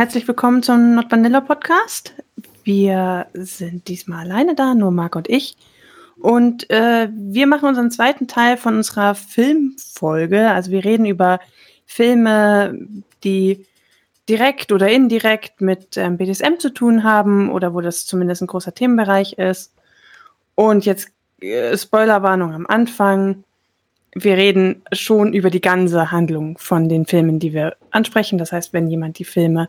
Herzlich willkommen zum Not Vanilla Podcast. Wir sind diesmal alleine da, nur Marc und ich. Und äh, wir machen unseren zweiten Teil von unserer Filmfolge. Also wir reden über Filme, die direkt oder indirekt mit ähm, BDSM zu tun haben oder wo das zumindest ein großer Themenbereich ist. Und jetzt äh, Spoilerwarnung am Anfang. Wir reden schon über die ganze Handlung von den Filmen, die wir ansprechen. Das heißt, wenn jemand die Filme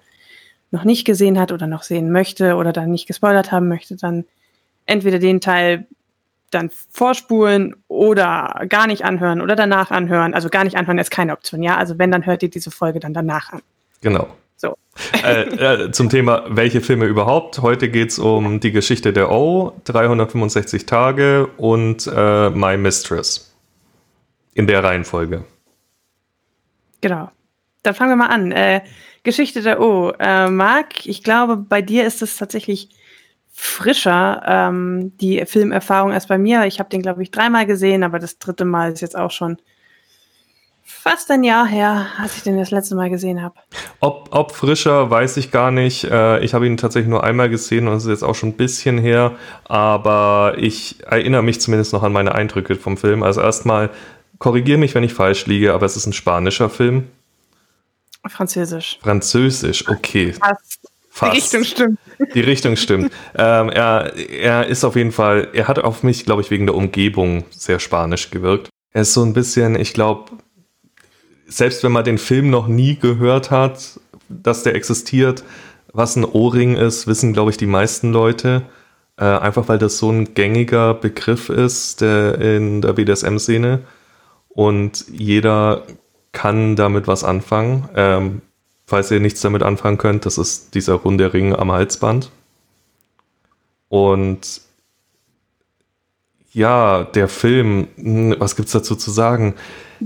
noch nicht gesehen hat oder noch sehen möchte oder dann nicht gespoilert haben möchte, dann entweder den Teil dann vorspulen oder gar nicht anhören oder danach anhören. Also gar nicht anhören ist keine Option, ja. Also wenn, dann hört ihr diese Folge dann danach an. Genau. So. äh, äh, zum Thema, welche Filme überhaupt. Heute geht es um die Geschichte der O, 365 Tage und äh, My Mistress. In der Reihenfolge. Genau. Dann fangen wir mal an. Geschichte der O. Äh, Marc, ich glaube, bei dir ist es tatsächlich frischer, ähm, die Filmerfahrung als bei mir. Ich habe den, glaube ich, dreimal gesehen, aber das dritte Mal ist jetzt auch schon fast ein Jahr her, als ich den das letzte Mal gesehen habe. Ob, ob frischer, weiß ich gar nicht. Äh, ich habe ihn tatsächlich nur einmal gesehen und es ist jetzt auch schon ein bisschen her, aber ich erinnere mich zumindest noch an meine Eindrücke vom Film. Also erstmal, korrigiere mich, wenn ich falsch liege, aber es ist ein spanischer Film. Französisch. Französisch, okay. Fast. Fast. Die Richtung stimmt. Die Richtung stimmt. ähm, er, er ist auf jeden Fall, er hat auf mich, glaube ich, wegen der Umgebung sehr spanisch gewirkt. Er ist so ein bisschen, ich glaube, selbst wenn man den Film noch nie gehört hat, dass der existiert, was ein Ohrring ist, wissen, glaube ich, die meisten Leute. Äh, einfach weil das so ein gängiger Begriff ist der, in der BDSM-Szene. Und jeder kann damit was anfangen. Ähm, falls ihr nichts damit anfangen könnt, das ist dieser runde Ring am Halsband. Und ja, der Film, hm, was gibt's dazu zu sagen?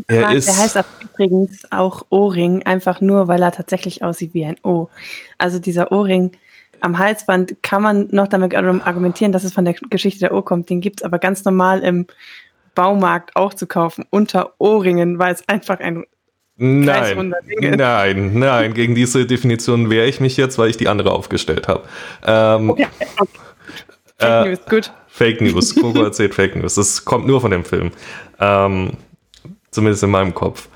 Er der ist. Der heißt übrigens auch Ohrring, einfach nur, weil er tatsächlich aussieht wie ein O. Also dieser Ohrring am Halsband kann man noch damit argumentieren, dass es von der Geschichte der O kommt. Den gibt's aber ganz normal im Baumarkt auch zu kaufen, unter Ohrringen, weil es einfach ein Nein, nein, nein, gegen diese Definition wehre ich mich jetzt, weil ich die andere aufgestellt habe. Ähm, okay. Fake äh, News, gut. Fake News, Coco erzählt Fake News. Das kommt nur von dem Film. Ähm, zumindest in meinem Kopf.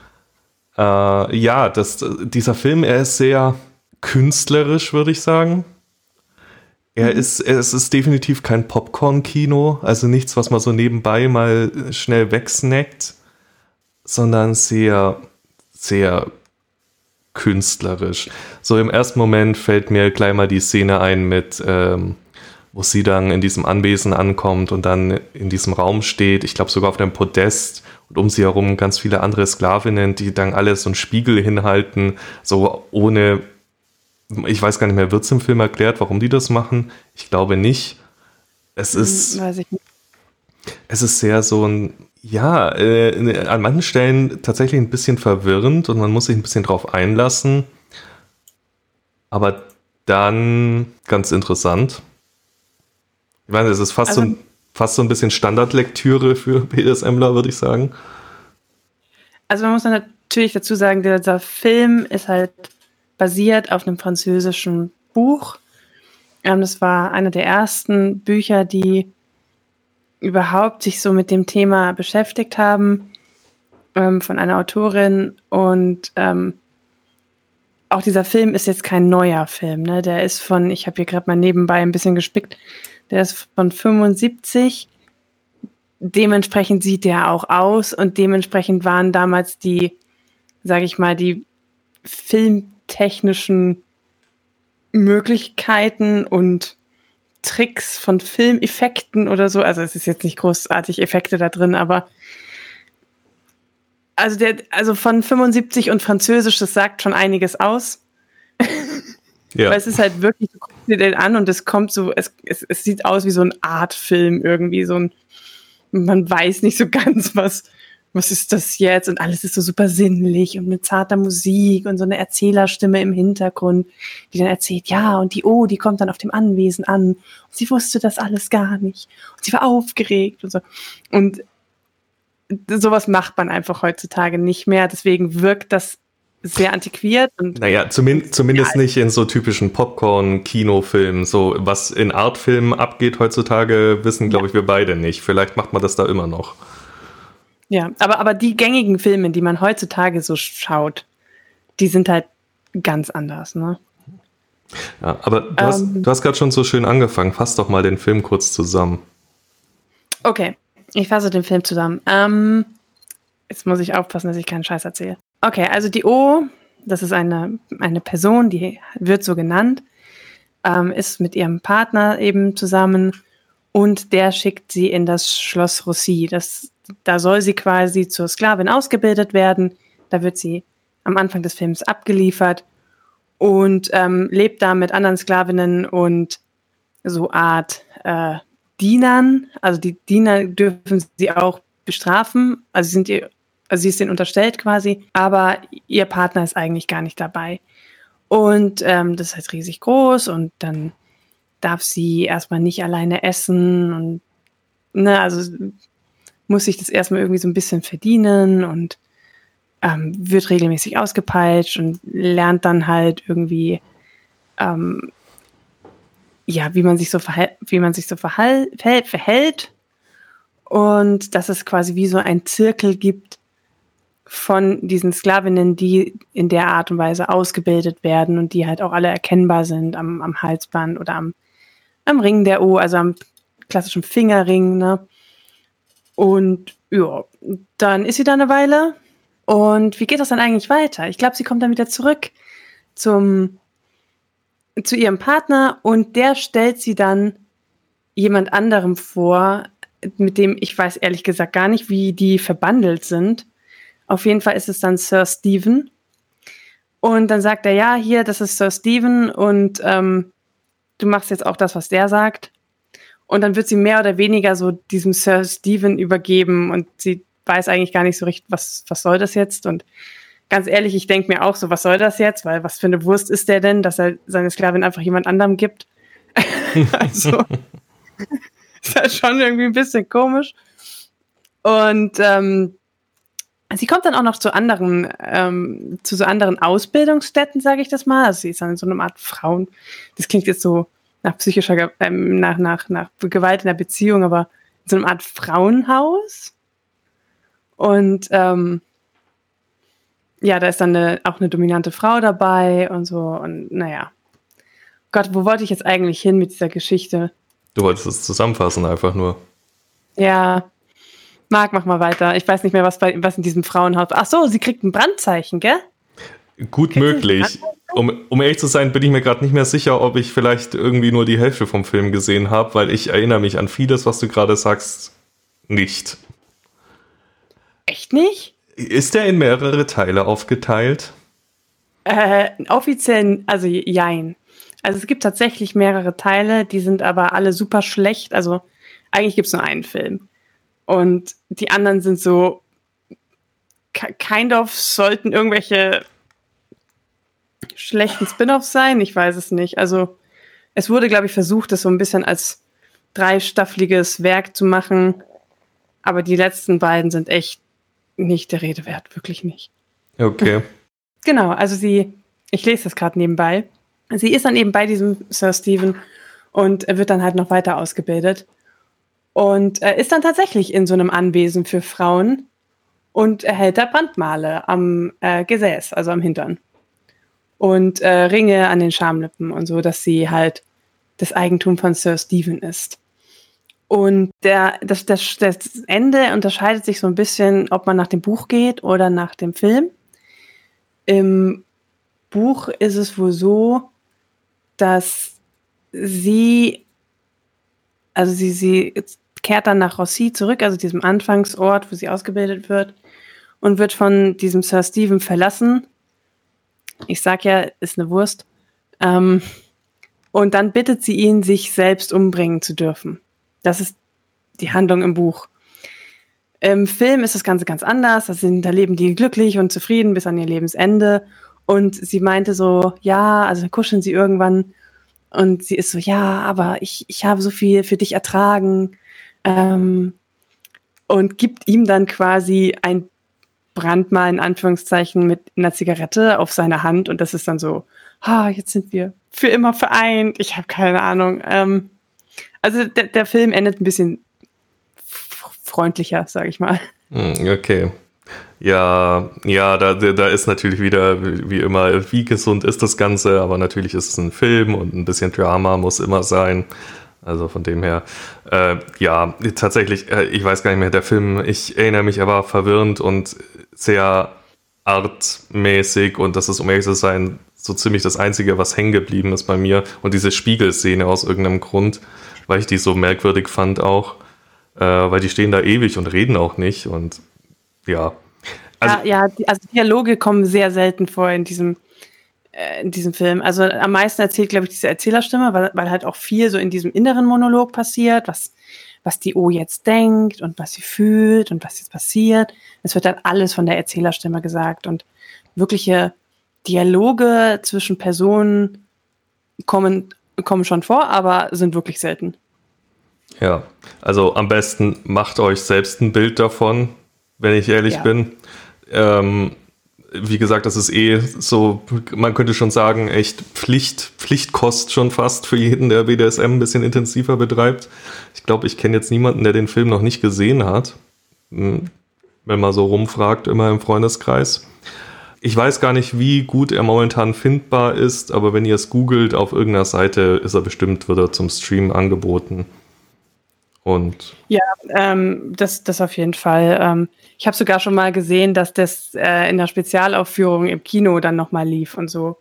Äh, ja, das, dieser Film, er ist sehr künstlerisch, würde ich sagen. Er mhm. ist, es ist definitiv kein Popcorn-Kino, also nichts, was man so nebenbei mal schnell wegsnackt, sondern sehr sehr künstlerisch. So im ersten Moment fällt mir gleich mal die Szene ein mit, ähm, wo sie dann in diesem Anwesen ankommt und dann in diesem Raum steht, ich glaube sogar auf einem Podest und um sie herum ganz viele andere Sklavinnen, die dann alle so einen Spiegel hinhalten, so ohne, ich weiß gar nicht mehr, wird es im Film erklärt, warum die das machen? Ich glaube nicht. Es hm, ist, es ist sehr so ein ja, äh, an manchen Stellen tatsächlich ein bisschen verwirrend und man muss sich ein bisschen drauf einlassen. Aber dann ganz interessant. Ich meine, es ist fast, also, so, ein, fast so ein bisschen Standardlektüre für BDSMler, würde ich sagen. Also man muss dann natürlich dazu sagen, dieser Film ist halt basiert auf einem französischen Buch. Ähm, das war einer der ersten Bücher, die überhaupt sich so mit dem Thema beschäftigt haben ähm, von einer Autorin und ähm, auch dieser Film ist jetzt kein neuer Film, ne? Der ist von, ich habe hier gerade mal nebenbei ein bisschen gespickt, der ist von 75. Dementsprechend sieht der auch aus und dementsprechend waren damals die, sage ich mal, die filmtechnischen Möglichkeiten und Tricks von Filmeffekten oder so. Also es ist jetzt nicht großartig Effekte da drin, aber also der, also von 75 und Französisch, das sagt schon einiges aus. ja. Weil es ist halt wirklich, du guckst dir den an und es kommt so, es, es, es sieht aus wie so ein Artfilm irgendwie, so ein, man weiß nicht so ganz, was, was ist das jetzt? Und alles ist so super sinnlich und mit zarter Musik und so eine Erzählerstimme im Hintergrund, die dann erzählt, ja, und die O, die kommt dann auf dem Anwesen an. Und sie wusste das alles gar nicht. Und sie war aufgeregt und so. Und sowas macht man einfach heutzutage nicht mehr. Deswegen wirkt das sehr antiquiert. Und naja, zumindest, zumindest ja. nicht in so typischen Popcorn-Kinofilmen. So, was in Artfilmen abgeht heutzutage, wissen, glaube ich, wir beide nicht. Vielleicht macht man das da immer noch. Ja, aber, aber die gängigen Filme, die man heutzutage so schaut, die sind halt ganz anders, ne? Ja, aber du hast, ähm. hast gerade schon so schön angefangen. Fass doch mal den Film kurz zusammen. Okay, ich fasse den Film zusammen. Ähm, jetzt muss ich aufpassen, dass ich keinen Scheiß erzähle. Okay, also die O, das ist eine, eine Person, die wird so genannt, ähm, ist mit ihrem Partner eben zusammen und der schickt sie in das Schloss Rossi. Das, da soll sie quasi zur Sklavin ausgebildet werden. Da wird sie am Anfang des Films abgeliefert und ähm, lebt da mit anderen Sklavinnen und so Art äh, Dienern. Also die Diener dürfen sie auch bestrafen. Also sind ihr, also sie ist ihnen unterstellt quasi, aber ihr Partner ist eigentlich gar nicht dabei. Und ähm, das ist halt riesig groß und dann darf sie erstmal nicht alleine essen und ne, also muss sich das erstmal irgendwie so ein bisschen verdienen und ähm, wird regelmäßig ausgepeitscht und lernt dann halt irgendwie, ähm, ja, wie man sich so, verhält, wie man sich so verhält, verhält. Und dass es quasi wie so ein Zirkel gibt von diesen Sklavinnen, die in der Art und Weise ausgebildet werden und die halt auch alle erkennbar sind am, am Halsband oder am, am Ring der O, also am klassischen Fingerring. Ne? Und ja, dann ist sie da eine Weile und wie geht das dann eigentlich weiter? Ich glaube, sie kommt dann wieder zurück zum, zu ihrem Partner und der stellt sie dann jemand anderem vor, mit dem ich weiß ehrlich gesagt gar nicht, wie die verbandelt sind. Auf jeden Fall ist es dann Sir Stephen. Und dann sagt er, ja, hier, das ist Sir Stephen und ähm, du machst jetzt auch das, was der sagt. Und dann wird sie mehr oder weniger so diesem Sir Stephen übergeben und sie weiß eigentlich gar nicht so richtig, was, was soll das jetzt? Und ganz ehrlich, ich denke mir auch so, was soll das jetzt? Weil was für eine Wurst ist der denn, dass er seine Sklavin einfach jemand anderem gibt? also, ist halt schon irgendwie ein bisschen komisch. Und ähm, sie kommt dann auch noch zu anderen, ähm, zu so anderen Ausbildungsstätten, sage ich das mal. Also sie ist dann in so einer Art Frauen. Das klingt jetzt so nach psychischer, ähm, nach, nach, nach Gewalt in der Beziehung, aber in so einer Art Frauenhaus. Und ähm, ja, da ist dann eine, auch eine dominante Frau dabei und so. Und naja. Gott, wo wollte ich jetzt eigentlich hin mit dieser Geschichte? Du wolltest es zusammenfassen, einfach nur. Ja. Marc, mach mal weiter. Ich weiß nicht mehr, was, bei, was in diesem Frauenhaus. Ach so, sie kriegt ein Brandzeichen, gell? Gut Kriegt möglich. Um, um ehrlich zu sein, bin ich mir gerade nicht mehr sicher, ob ich vielleicht irgendwie nur die Hälfte vom Film gesehen habe, weil ich erinnere mich an vieles, was du gerade sagst, nicht. Echt nicht? Ist der in mehrere Teile aufgeteilt? Äh, offiziell, also jein. Also es gibt tatsächlich mehrere Teile, die sind aber alle super schlecht. Also eigentlich gibt es nur einen Film. Und die anderen sind so kind of sollten irgendwelche schlechten Spin-offs sein. Ich weiß es nicht. Also es wurde, glaube ich, versucht, das so ein bisschen als dreistaffliges Werk zu machen. Aber die letzten beiden sind echt nicht der Rede wert, wirklich nicht. Okay. Genau, also sie, ich lese das gerade nebenbei. Sie ist dann eben bei diesem Sir Stephen und er wird dann halt noch weiter ausgebildet und er ist dann tatsächlich in so einem Anwesen für Frauen und erhält da Brandmale am äh, Gesäß, also am Hintern und äh, Ringe an den Schamlippen und so, dass sie halt das Eigentum von Sir Stephen ist. Und der, das, das, das Ende unterscheidet sich so ein bisschen, ob man nach dem Buch geht oder nach dem Film. Im Buch ist es wohl so, dass sie, also sie, sie kehrt dann nach Rossi zurück, also diesem Anfangsort, wo sie ausgebildet wird, und wird von diesem Sir Stephen verlassen. Ich sag ja, ist eine Wurst. Ähm, und dann bittet sie ihn, sich selbst umbringen zu dürfen. Das ist die Handlung im Buch. Im Film ist das Ganze ganz anders. Da, sind, da leben die glücklich und zufrieden bis an ihr Lebensende. Und sie meinte so, ja, also kuscheln sie irgendwann. Und sie ist so, ja, aber ich, ich habe so viel für dich ertragen. Ähm, und gibt ihm dann quasi ein Brandmal in Anführungszeichen mit einer Zigarette auf seiner Hand und das ist dann so, ah, jetzt sind wir für immer vereint. Ich habe keine Ahnung. Ähm, also der, der Film endet ein bisschen freundlicher, sage ich mal. Hm, okay. Ja, ja, da, da ist natürlich wieder, wie immer, wie gesund ist das Ganze, aber natürlich ist es ein Film und ein bisschen Drama muss immer sein. Also von dem her, äh, ja, tatsächlich, äh, ich weiß gar nicht mehr, der Film, ich erinnere mich, er war verwirrend und sehr artmäßig und das ist, um ehrlich zu sein, so ziemlich das Einzige, was hängen geblieben ist bei mir. Und diese Spiegelszene aus irgendeinem Grund, weil ich die so merkwürdig fand auch, äh, weil die stehen da ewig und reden auch nicht und ja. Also, ja, ja, also Dialoge kommen sehr selten vor in diesem, äh, in diesem Film. Also am meisten erzählt, glaube ich, diese Erzählerstimme, weil, weil halt auch viel so in diesem inneren Monolog passiert, was, was die O jetzt denkt und was sie fühlt und was jetzt passiert. Es wird dann alles von der Erzählerstimme gesagt und wirkliche Dialoge zwischen Personen kommen, kommen schon vor, aber sind wirklich selten. Ja, also am besten macht euch selbst ein Bild davon, wenn ich ehrlich ja. bin. Ähm, wie gesagt, das ist eh so, man könnte schon sagen, echt Pflicht, Pflichtkost schon fast für jeden, der BDSM ein bisschen intensiver betreibt. Ich glaube, ich kenne jetzt niemanden, der den Film noch nicht gesehen hat. Hm, wenn man so rumfragt, immer im Freundeskreis. Ich weiß gar nicht, wie gut er momentan findbar ist, aber wenn ihr es googelt auf irgendeiner Seite, ist er bestimmt, wird zum Stream angeboten. Und ja, ähm, das, das auf jeden Fall. Ähm, ich habe sogar schon mal gesehen, dass das äh, in der Spezialaufführung im Kino dann nochmal lief und so.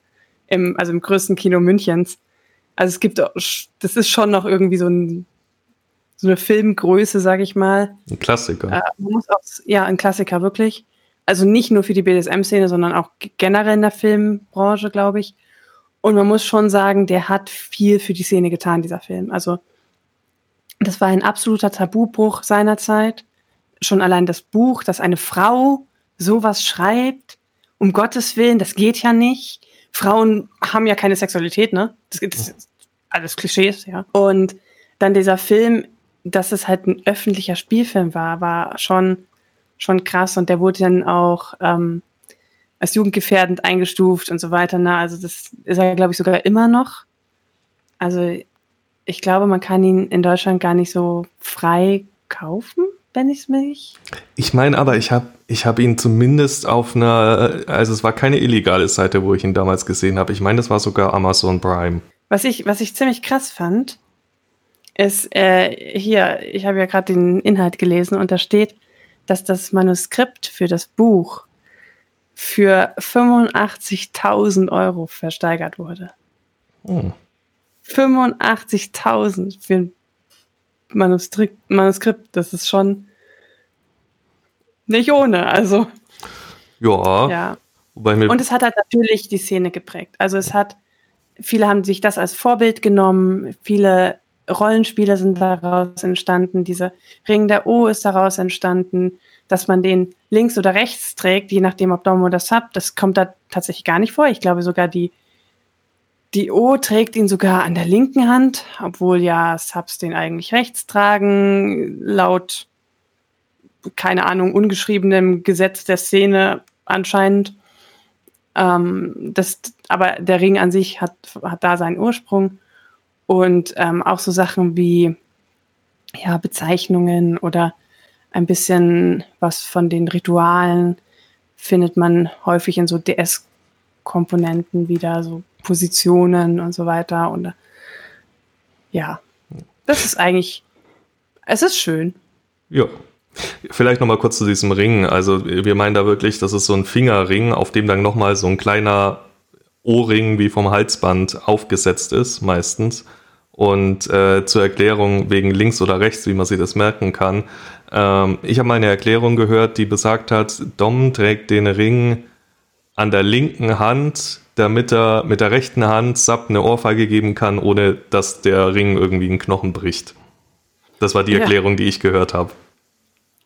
Im, also im größten Kino Münchens. Also es gibt, das ist schon noch irgendwie so, ein, so eine Filmgröße, sag ich mal. Ein Klassiker. Äh, auch, ja, ein Klassiker, wirklich. Also nicht nur für die BDSM-Szene, sondern auch generell in der Filmbranche, glaube ich. Und man muss schon sagen, der hat viel für die Szene getan, dieser Film. Also das war ein absoluter Tabubruch seinerzeit. Schon allein das Buch, dass eine Frau sowas schreibt, um Gottes Willen, das geht ja nicht. Frauen haben ja keine Sexualität, ne? Das, das ist alles Klischees, ja. Und dann dieser Film, dass es halt ein öffentlicher Spielfilm war, war schon, schon krass. Und der wurde dann auch ähm, als jugendgefährdend eingestuft und so weiter. Ne? Also das ist er, glaube ich, sogar immer noch. Also ich glaube, man kann ihn in Deutschland gar nicht so frei kaufen, wenn ich es mich. Ich meine aber, ich habe ich hab ihn zumindest auf einer, also es war keine illegale Seite, wo ich ihn damals gesehen habe. Ich meine, das war sogar Amazon Prime. Was ich, was ich ziemlich krass fand, ist äh, hier, ich habe ja gerade den Inhalt gelesen und da steht, dass das Manuskript für das Buch für 85.000 Euro versteigert wurde. Hm. 85.000 für ein Manuskript, Manuskript, das ist schon nicht ohne, also. Ja. ja. Und es hat halt natürlich die Szene geprägt. Also es hat, viele haben sich das als Vorbild genommen, viele Rollenspiele sind daraus entstanden, dieser Ring der O ist daraus entstanden, dass man den links oder rechts trägt, je nachdem ob Dom oder Sub, das kommt da tatsächlich gar nicht vor. Ich glaube sogar die die O trägt ihn sogar an der linken Hand, obwohl ja Subs den eigentlich rechts tragen, laut, keine Ahnung, ungeschriebenem Gesetz der Szene anscheinend. Ähm, das, aber der Ring an sich hat, hat da seinen Ursprung. Und ähm, auch so Sachen wie ja, Bezeichnungen oder ein bisschen was von den Ritualen findet man häufig in so DS-Komponenten wieder, so Positionen und so weiter. Und ja, das ist eigentlich, es ist schön. Ja. Vielleicht nochmal kurz zu diesem Ring. Also wir meinen da wirklich, das ist so ein Fingerring, auf dem dann nochmal so ein kleiner Ohrring wie vom Halsband aufgesetzt ist, meistens. Und äh, zur Erklärung wegen links oder rechts, wie man sich das merken kann. Ähm, ich habe mal eine Erklärung gehört, die besagt hat, Dom trägt den Ring an der linken Hand damit er mit der rechten Hand Sub eine Ohrfeige geben kann, ohne dass der Ring irgendwie einen Knochen bricht. Das war die ja. Erklärung, die ich gehört habe.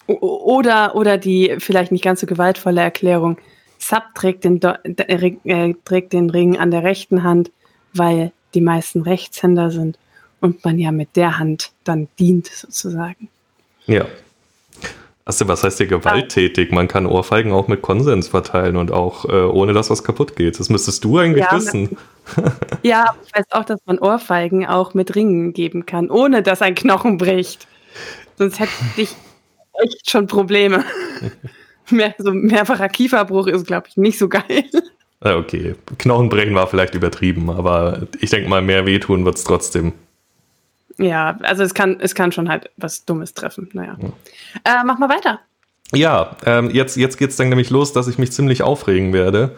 Oder, oder die vielleicht nicht ganz so gewaltvolle Erklärung. Sub trägt den, äh, trägt den Ring an der rechten Hand, weil die meisten Rechtshänder sind und man ja mit der Hand dann dient, sozusagen. Ja. Also was heißt hier gewalttätig? Man kann Ohrfeigen auch mit Konsens verteilen und auch äh, ohne dass was kaputt geht. Das müsstest du eigentlich ja, wissen. ja, ich weiß auch, dass man Ohrfeigen auch mit Ringen geben kann, ohne dass ein Knochen bricht. Sonst hätte ich echt schon Probleme. Mehr, so mehrfacher Kieferbruch ist, glaube ich, nicht so geil. Okay, Knochenbrechen war vielleicht übertrieben, aber ich denke mal, mehr wehtun wird es trotzdem. Ja, also es kann, es kann schon halt was Dummes treffen. Naja. Ja. Äh, mach mal weiter. Ja, ähm, jetzt, jetzt geht es dann nämlich los, dass ich mich ziemlich aufregen werde.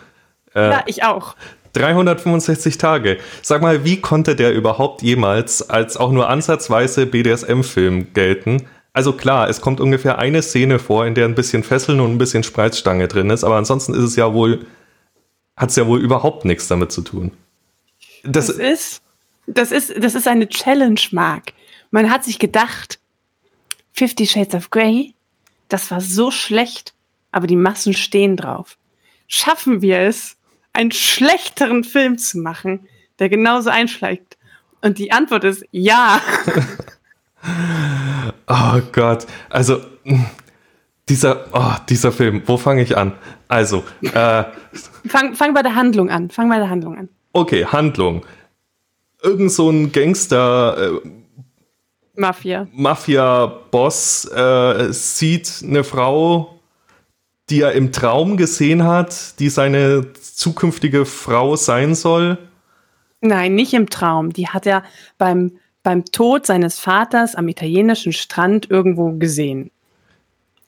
Äh, ja, ich auch. 365 Tage. Sag mal, wie konnte der überhaupt jemals als auch nur ansatzweise BDSM-Film gelten? Also klar, es kommt ungefähr eine Szene vor, in der ein bisschen Fesseln und ein bisschen Spreizstange drin ist, aber ansonsten ist es ja wohl, hat es ja wohl überhaupt nichts damit zu tun. Das, das ist das ist, das ist eine Challenge, Mark. Man hat sich gedacht, Fifty Shades of Grey, das war so schlecht, aber die Massen stehen drauf. Schaffen wir es, einen schlechteren Film zu machen, der genauso einschlägt? Und die Antwort ist ja. oh Gott, also dieser, oh, dieser Film, wo fange ich an? Also, äh, fang, fang bei der Handlung an. Fang bei der Handlung an. Okay, Handlung irgend so ein Gangster äh, Mafia. Mafia-Boss äh, sieht eine Frau, die er im Traum gesehen hat, die seine zukünftige Frau sein soll. Nein, nicht im Traum. Die hat er beim, beim Tod seines Vaters am italienischen Strand irgendwo gesehen.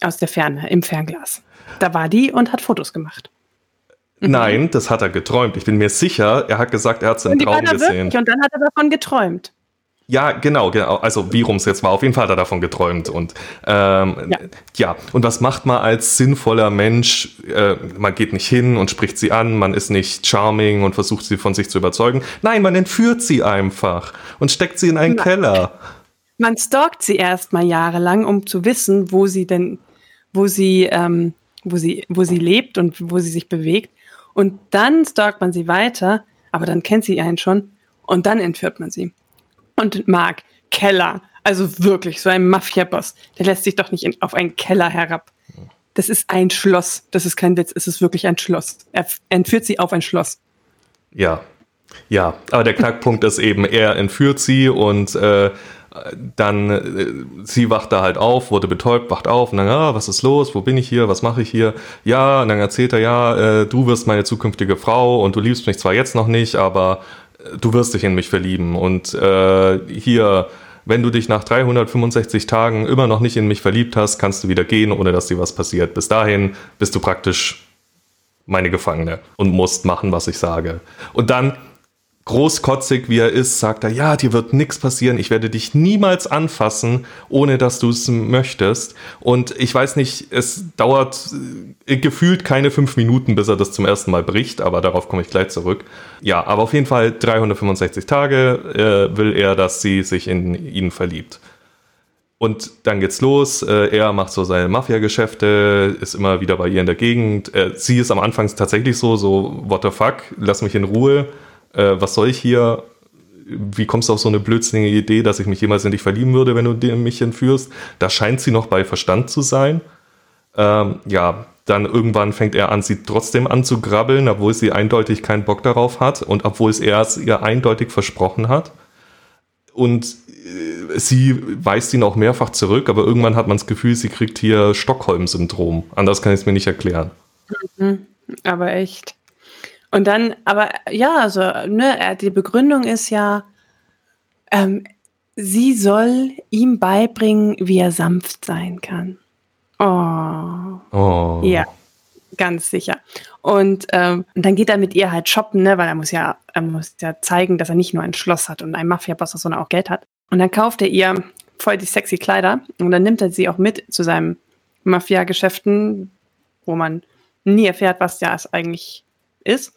Aus der Ferne, im Fernglas. Da war die und hat Fotos gemacht. Mhm. Nein, das hat er geträumt. Ich bin mir sicher, er hat gesagt, er hat es im Traum gesehen. Wirklich, und dann hat er davon geträumt. Ja, genau, genau. Also wie rum es jetzt war, auf jeden Fall hat er davon geträumt. Und ähm, ja. ja. und was macht man als sinnvoller Mensch? Äh, man geht nicht hin und spricht sie an, man ist nicht charming und versucht sie von sich zu überzeugen. Nein, man entführt sie einfach und steckt sie in einen Nein. Keller. Man stalkt sie erstmal jahrelang, um zu wissen, wo sie denn, wo sie, ähm, wo sie, wo sie lebt und wo sie sich bewegt. Und dann stalkt man sie weiter, aber dann kennt sie einen schon und dann entführt man sie. Und Mark Keller, also wirklich so ein Mafia-Boss, der lässt sich doch nicht in, auf einen Keller herab. Das ist ein Schloss. Das ist kein Witz. Es ist wirklich ein Schloss. Er entführt sie auf ein Schloss. Ja, ja. Aber der Knackpunkt ist eben, er entführt sie und äh, dann, äh, sie wacht da halt auf, wurde betäubt, wacht auf und dann, ah, was ist los, wo bin ich hier, was mache ich hier? Ja, und dann erzählt er, ja, äh, du wirst meine zukünftige Frau und du liebst mich zwar jetzt noch nicht, aber äh, du wirst dich in mich verlieben und äh, hier, wenn du dich nach 365 Tagen immer noch nicht in mich verliebt hast, kannst du wieder gehen, ohne dass dir was passiert. Bis dahin bist du praktisch meine Gefangene und musst machen, was ich sage. Und dann großkotzig wie er ist, sagt er, ja, dir wird nichts passieren, ich werde dich niemals anfassen, ohne dass du es möchtest. Und ich weiß nicht, es dauert äh, gefühlt keine fünf Minuten, bis er das zum ersten Mal bricht, aber darauf komme ich gleich zurück. Ja, aber auf jeden Fall 365 Tage äh, will er, dass sie sich in ihn verliebt. Und dann geht's los. Äh, er macht so seine Mafia-Geschäfte, ist immer wieder bei ihr in der Gegend. Äh, sie ist am Anfang tatsächlich so, so, what the fuck, lass mich in Ruhe äh, was soll ich hier, wie kommst du auf so eine blödsinnige Idee, dass ich mich jemals in dich verlieben würde, wenn du mich entführst? Da scheint sie noch bei Verstand zu sein. Ähm, ja, dann irgendwann fängt er an, sie trotzdem anzugrabbeln, obwohl sie eindeutig keinen Bock darauf hat und obwohl es er es ihr eindeutig versprochen hat. Und äh, sie weist ihn auch mehrfach zurück, aber irgendwann hat man das Gefühl, sie kriegt hier Stockholm-Syndrom. Anders kann ich es mir nicht erklären. Mhm, aber echt. Und dann, aber ja, also, ne, die Begründung ist ja, ähm, sie soll ihm beibringen, wie er sanft sein kann. Oh. oh. Ja, ganz sicher. Und ähm, dann geht er mit ihr halt shoppen, ne, weil er muss ja, er muss ja zeigen, dass er nicht nur ein Schloss hat und ein Mafia-Boss, sondern auch Geld hat. Und dann kauft er ihr voll die sexy Kleider und dann nimmt er sie auch mit zu seinem Mafia-Geschäften, wo man nie erfährt, was das eigentlich ist.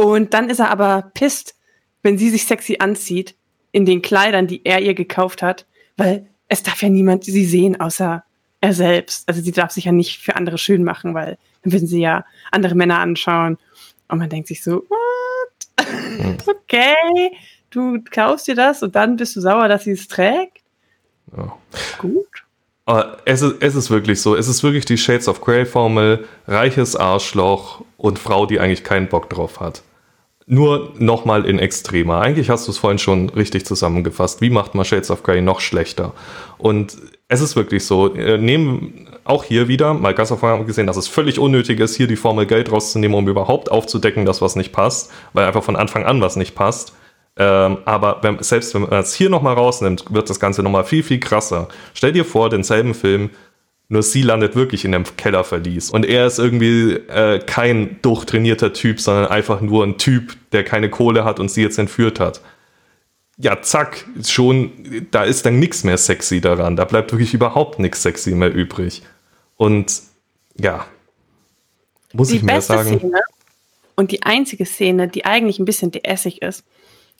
Und dann ist er aber pisst, wenn sie sich sexy anzieht in den Kleidern, die er ihr gekauft hat, weil es darf ja niemand sie sehen, außer er selbst. Also sie darf sich ja nicht für andere schön machen, weil dann würden sie ja andere Männer anschauen. Und man denkt sich so, what? Hm. okay, du kaufst dir das und dann bist du sauer, dass sie es trägt. Ja. Gut. Aber es ist, es ist wirklich so. Es ist wirklich die Shades of Grey Formel. Reiches Arschloch und Frau, die eigentlich keinen Bock drauf hat. Nur nochmal in Extremer. Eigentlich hast du es vorhin schon richtig zusammengefasst. Wie macht man Shades of Grey noch schlechter? Und es ist wirklich so. Äh, nehmen auch hier wieder, mal ganz einmal gesehen, dass es völlig unnötig ist, hier die Formel Geld rauszunehmen, um überhaupt aufzudecken, dass was nicht passt, weil einfach von Anfang an was nicht passt. Ähm, aber wenn, selbst wenn man es hier nochmal rausnimmt, wird das Ganze nochmal viel, viel krasser. Stell dir vor, denselben Film, nur sie landet wirklich in einem Kellerverlies. Und er ist irgendwie äh, kein durchtrainierter Typ, sondern einfach nur ein Typ, der keine Kohle hat und sie jetzt entführt hat. Ja, zack, schon, da ist dann nichts mehr sexy daran. Da bleibt wirklich überhaupt nichts sexy mehr übrig. Und ja, muss die ich mir sagen. Szene und die einzige Szene, die eigentlich ein bisschen deessig ist,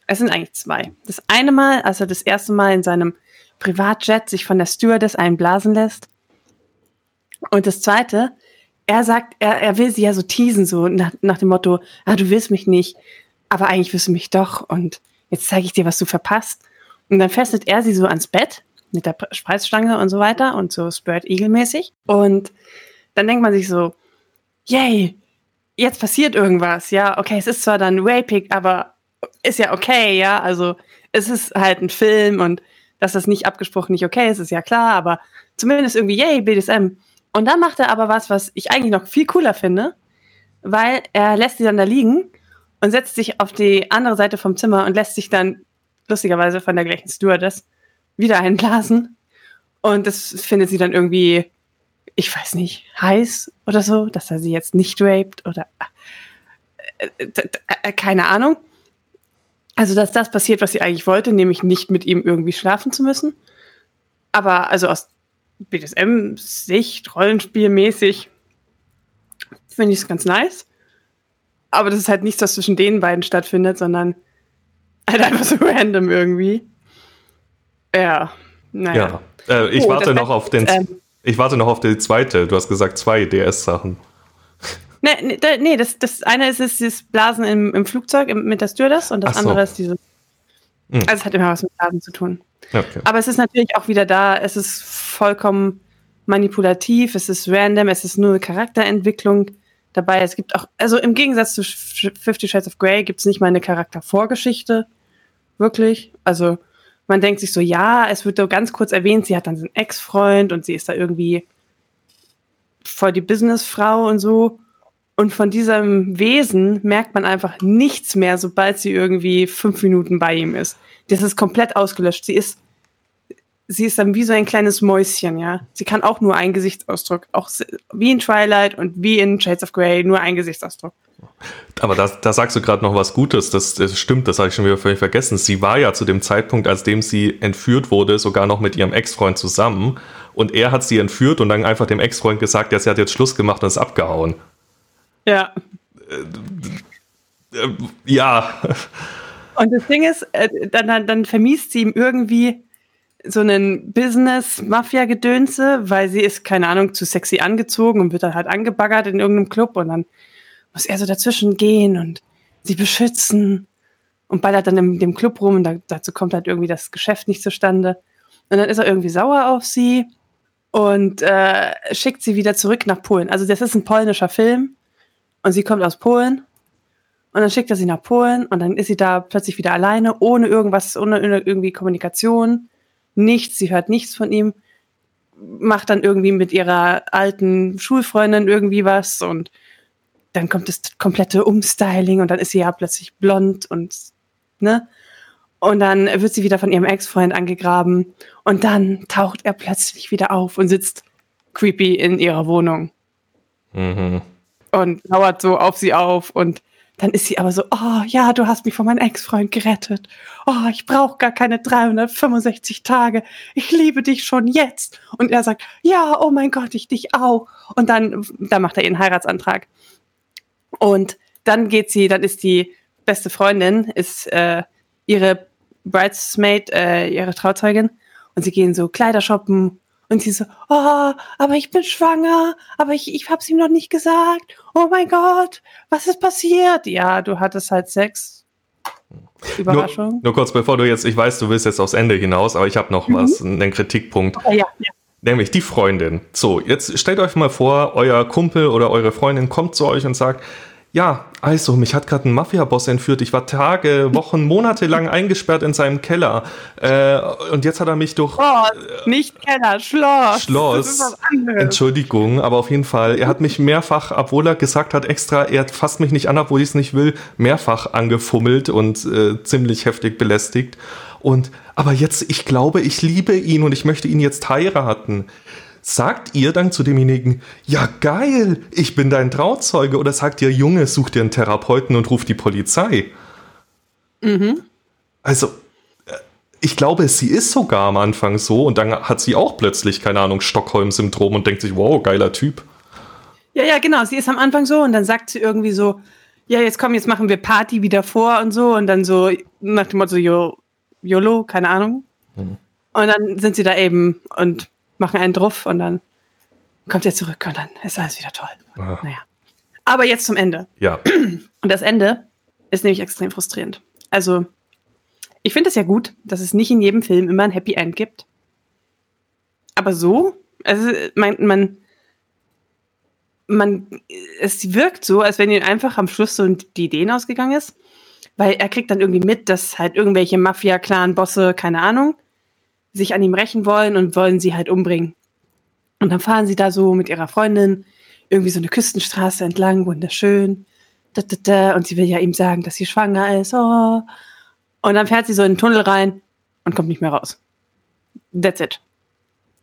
es sind eigentlich zwei. Das eine Mal, als er das erste Mal in seinem Privatjet sich von der Stewardess einblasen lässt. Und das zweite, er sagt, er, er will sie ja so teasen, so nach, nach dem Motto, ah, du willst mich nicht, aber eigentlich wirst du mich doch und jetzt zeige ich dir, was du verpasst. Und dann fesselt er sie so ans Bett mit der Spreizstange und so weiter und so Spirit Eagle mäßig. Und dann denkt man sich so, yay, jetzt passiert irgendwas. Ja, okay, es ist zwar dann rapig, aber ist ja okay, ja. Also es ist halt ein Film und dass das nicht abgesprochen nicht okay ist, ist ja klar, aber zumindest irgendwie, yay, BDSM. Und dann macht er aber was, was ich eigentlich noch viel cooler finde, weil er lässt sie dann da liegen und setzt sich auf die andere Seite vom Zimmer und lässt sich dann lustigerweise von der gleichen Stewardess wieder einblasen. Und das findet sie dann irgendwie, ich weiß nicht, heiß oder so, dass er sie jetzt nicht raped oder äh, äh, äh, keine Ahnung. Also, dass das passiert, was sie eigentlich wollte, nämlich nicht mit ihm irgendwie schlafen zu müssen. Aber also aus BDSM-Sicht, Rollenspielmäßig, finde ich es ganz nice. Aber das ist halt nichts, was zwischen den beiden stattfindet, sondern halt einfach so random irgendwie. Ja, naja. Ja, äh, ich oh, warte noch auf den. Ähm, ich warte noch auf die zweite. Du hast gesagt zwei DS-Sachen. Nee, nee, nee, das, das eine ist, ist das Blasen im, im Flugzeug im, mit der Stewardess und das so. andere ist diese. Hm. Also es hat immer was mit Blasen zu tun. Okay. Aber es ist natürlich auch wieder da, es ist vollkommen manipulativ, es ist random, es ist nur eine Charakterentwicklung dabei. Es gibt auch, also im Gegensatz zu Fifty Shades of Grey gibt es nicht mal eine Charaktervorgeschichte. Wirklich. Also man denkt sich so, ja, es wird so ganz kurz erwähnt, sie hat dann so einen Ex-Freund und sie ist da irgendwie voll die Businessfrau und so. Und von diesem Wesen merkt man einfach nichts mehr, sobald sie irgendwie fünf Minuten bei ihm ist. Das ist komplett ausgelöscht. Sie ist, sie ist dann wie so ein kleines Mäuschen, ja. Sie kann auch nur einen Gesichtsausdruck, auch wie in Twilight und wie in Shades of Grey, nur einen Gesichtsausdruck. Aber da, da sagst du gerade noch was Gutes, das, das stimmt, das habe ich schon wieder völlig vergessen. Sie war ja zu dem Zeitpunkt, als dem sie entführt wurde, sogar noch mit ihrem Ex-Freund zusammen. Und er hat sie entführt und dann einfach dem Ex-Freund gesagt, ja, sie hat jetzt Schluss gemacht und ist abgehauen. Ja. Äh, äh, ja. Und das Ding ist, äh, dann, dann, dann vermiest sie ihm irgendwie so einen Business-Mafia-Gedönse, weil sie ist, keine Ahnung, zu sexy angezogen und wird dann halt angebaggert in irgendeinem Club und dann muss er so dazwischen gehen und sie beschützen und ballert dann in dem Club rum und da, dazu kommt halt irgendwie das Geschäft nicht zustande. Und dann ist er irgendwie sauer auf sie und äh, schickt sie wieder zurück nach Polen. Also das ist ein polnischer Film und sie kommt aus Polen und dann schickt er sie nach Polen und dann ist sie da plötzlich wieder alleine, ohne irgendwas, ohne irgendwie Kommunikation, nichts, sie hört nichts von ihm, macht dann irgendwie mit ihrer alten Schulfreundin irgendwie was und dann kommt das komplette Umstyling und dann ist sie ja plötzlich blond und, ne? Und dann wird sie wieder von ihrem Ex-Freund angegraben und dann taucht er plötzlich wieder auf und sitzt creepy in ihrer Wohnung. Mhm und lauert so auf sie auf und dann ist sie aber so, oh ja, du hast mich von meinem Ex-Freund gerettet. Oh, ich brauche gar keine 365 Tage. Ich liebe dich schon jetzt. Und er sagt, ja, oh mein Gott, ich dich auch. Und dann, dann macht er ihren Heiratsantrag. Und dann geht sie, dann ist die beste Freundin, ist äh, ihre Bridesmaid, äh, ihre Trauzeugin. Und sie gehen so Kleider shoppen und sie so, oh, aber ich bin schwanger, aber ich, ich hab's ihm noch nicht gesagt. Oh mein Gott, was ist passiert? Ja, du hattest halt Sex. Überraschung. Nur, nur kurz bevor du jetzt, ich weiß, du willst jetzt aufs Ende hinaus, aber ich habe noch mhm. was, einen Kritikpunkt. Oh, ja, ja. Nämlich die Freundin. So, jetzt stellt euch mal vor, euer Kumpel oder eure Freundin kommt zu euch und sagt, ja, also, mich hat gerade ein Mafia-Boss entführt. Ich war Tage, Wochen, Monate lang eingesperrt in seinem Keller. Äh, und jetzt hat er mich durch. Schloss, nicht Keller, Schloss. Schloss. Entschuldigung, aber auf jeden Fall. Er hat mich mehrfach, obwohl er gesagt hat, extra, er fasst mich nicht an, obwohl ich es nicht will, mehrfach angefummelt und äh, ziemlich heftig belästigt. Und, aber jetzt, ich glaube, ich liebe ihn und ich möchte ihn jetzt heiraten. Sagt ihr dann zu demjenigen, ja geil, ich bin dein Trauzeuge, oder sagt ihr, Junge, such dir einen Therapeuten und ruf die Polizei? Mhm. Also, äh, ich glaube, sie ist sogar am Anfang so und dann hat sie auch plötzlich, keine Ahnung, Stockholm-Syndrom und denkt sich, wow, geiler Typ. Ja, ja, genau. Sie ist am Anfang so und dann sagt sie irgendwie so, ja, jetzt komm, jetzt machen wir Party wieder vor und so und dann so nach dem Motto, so, YOLO, keine Ahnung. Mhm. Und dann sind sie da eben und machen einen drauf und dann kommt er zurück und dann ist alles wieder toll. Aha. Naja. Aber jetzt zum Ende. Ja. Und das Ende ist nämlich extrem frustrierend. Also, ich finde es ja gut, dass es nicht in jedem Film immer ein Happy End gibt. Aber so, also man, man, man, es wirkt so, als wenn ihm einfach am Schluss so die Ideen ausgegangen ist, weil er kriegt dann irgendwie mit, dass halt irgendwelche Mafia-Clan-Bosse, keine Ahnung, sich an ihm rächen wollen und wollen sie halt umbringen. Und dann fahren sie da so mit ihrer Freundin irgendwie so eine Küstenstraße entlang, wunderschön. Da, da, da, und sie will ja ihm sagen, dass sie schwanger ist. Oh. Und dann fährt sie so in den Tunnel rein und kommt nicht mehr raus. That's it.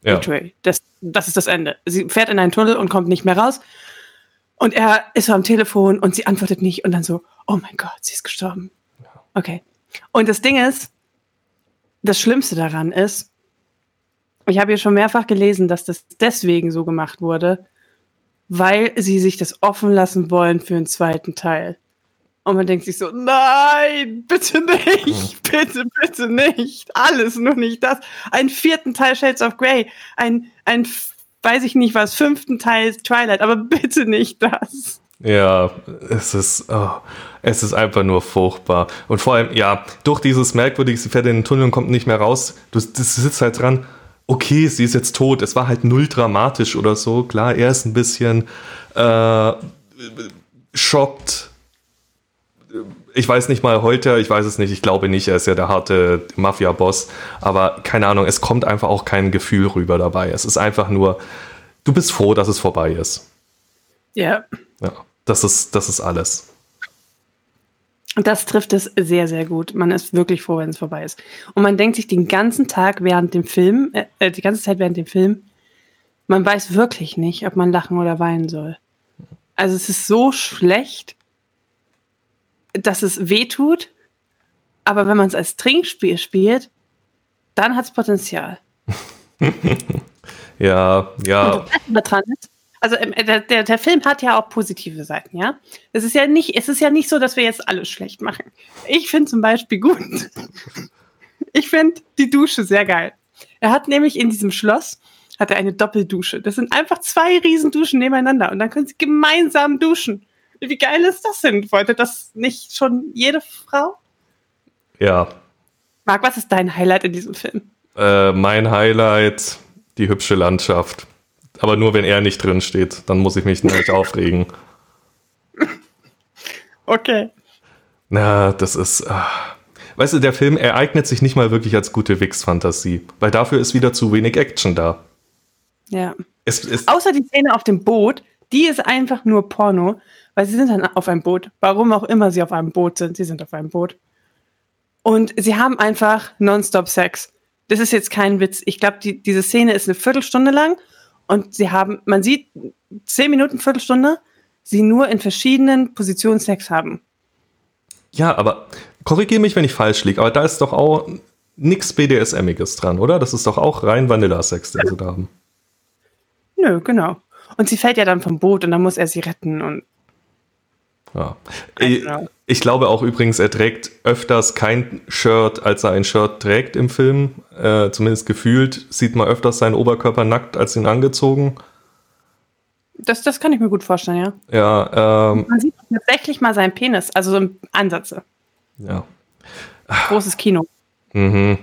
Ja. Das, das ist das Ende. Sie fährt in einen Tunnel und kommt nicht mehr raus. Und er ist so am Telefon und sie antwortet nicht und dann so, oh mein Gott, sie ist gestorben. Okay. Und das Ding ist, das Schlimmste daran ist, ich habe ja schon mehrfach gelesen, dass das deswegen so gemacht wurde, weil sie sich das offen lassen wollen für einen zweiten Teil. Und man denkt sich so, nein, bitte nicht, bitte, bitte nicht. Alles, nur nicht das. Einen vierten Teil Shades of Grey, ein, ein, weiß ich nicht was, fünften Teil Twilight, aber bitte nicht das. Ja, es ist, oh, es ist einfach nur furchtbar. Und vor allem, ja, durch dieses merkwürdige, sie fährt in den Tunnel und kommt nicht mehr raus. Du, du sitzt halt dran, okay, sie ist jetzt tot. Es war halt null dramatisch oder so. Klar, er ist ein bisschen äh, schockt. Ich weiß nicht mal heute, ich weiß es nicht, ich glaube nicht, er ist ja der harte Mafia-Boss. Aber keine Ahnung, es kommt einfach auch kein Gefühl rüber dabei. Es ist einfach nur, du bist froh, dass es vorbei ist. Ja. Ja. Das ist, das ist alles. Das trifft es sehr, sehr gut. Man ist wirklich froh, wenn es vorbei ist. Und man denkt sich den ganzen Tag während dem Film, äh, äh, die ganze Zeit während dem Film, man weiß wirklich nicht, ob man lachen oder weinen soll. Also es ist so schlecht, dass es weh tut. Aber wenn man es als Trinkspiel spielt, dann hat es Potenzial. ja, ja. Und das dran ist, also ähm, der, der, der, Film hat ja auch positive Seiten, ja. Es ist ja nicht, es ist ja nicht so, dass wir jetzt alles schlecht machen. Ich finde zum Beispiel gut. Ich finde die Dusche sehr geil. Er hat nämlich in diesem Schloss hat er eine Doppeldusche. Das sind einfach zwei Riesenduschen nebeneinander und dann können sie gemeinsam duschen. Wie geil ist das denn? Wollte das nicht schon jede Frau? Ja. Marc, was ist dein Highlight in diesem Film? Äh, mein Highlight, die hübsche Landschaft. Aber nur, wenn er nicht drin steht. Dann muss ich mich nicht aufregen. Okay. Na, das ist. Äh, weißt du, der Film ereignet sich nicht mal wirklich als gute Wix-Fantasie, weil dafür ist wieder zu wenig Action da. Ja. Es, es Außer die Szene auf dem Boot, die ist einfach nur Porno, weil sie sind dann auf einem Boot. Warum auch immer sie auf einem Boot sind, sie sind auf einem Boot. Und sie haben einfach nonstop Sex. Das ist jetzt kein Witz. Ich glaube, die, diese Szene ist eine Viertelstunde lang und sie haben, man sieht zehn Minuten, Viertelstunde, sie nur in verschiedenen Positionen Sex haben. Ja, aber korrigiere mich, wenn ich falsch liege, aber da ist doch auch nichts BDSMiges dran, oder? Das ist doch auch rein Vanilla-Sex, den sie da haben. Nö, genau. Und sie fällt ja dann vom Boot und dann muss er sie retten und. Ja. Ich, ich glaube auch übrigens, er trägt öfters kein Shirt, als er ein Shirt trägt im Film. Äh, zumindest gefühlt sieht man öfters seinen Oberkörper nackt als ihn angezogen. Das, das kann ich mir gut vorstellen, ja. Ja, ähm, Man sieht tatsächlich mal seinen Penis, also so Ansätze. Ja. Großes Kino. Mhm.